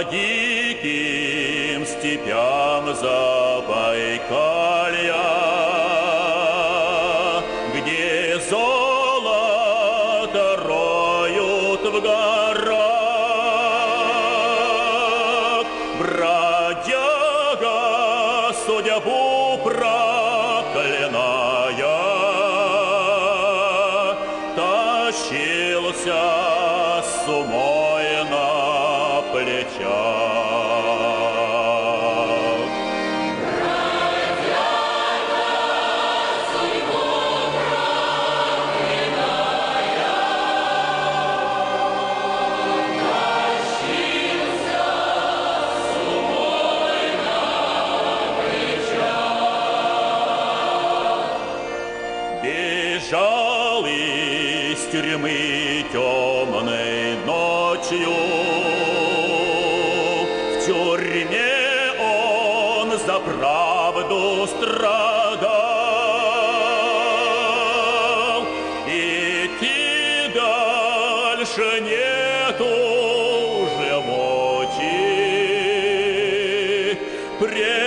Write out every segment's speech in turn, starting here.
по диким степям Забайкалья, где золото роют в горах, бродяга судьбу проклиная, Бежал из тюрьмы темной ночью. Правду страдал. Идти дальше нету уже мочи. Пред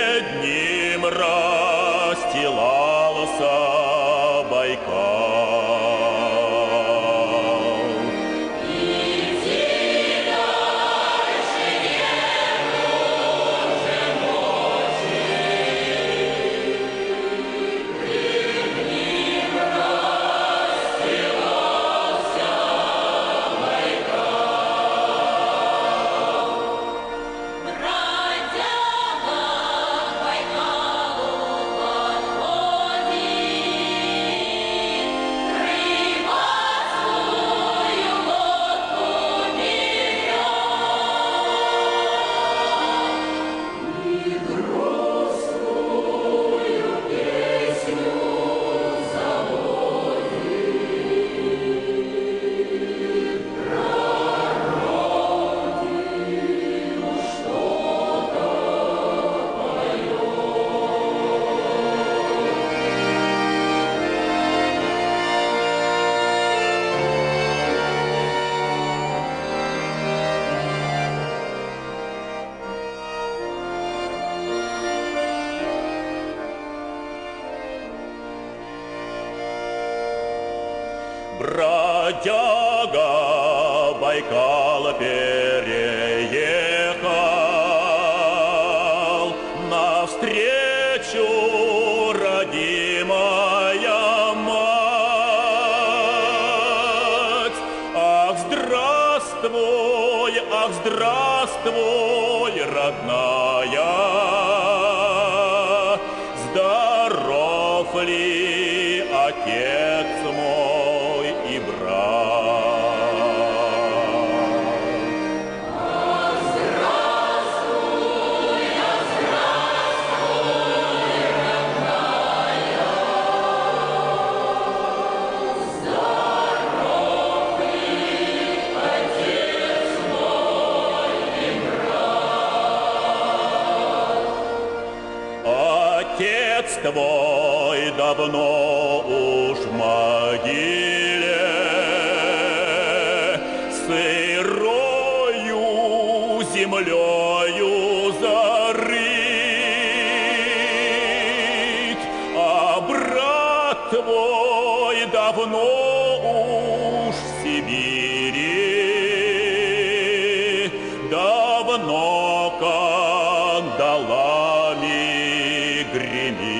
Бродяга Байкал переехал. Навстречу родимая мать. Ах, здравствуй, ах, здравствуй, родная, здоров ли отец мой отец твой давно уж в могиле. Сырою землею зарыт, а брат твой давно уж в Сибири. Давно кандала. гремит.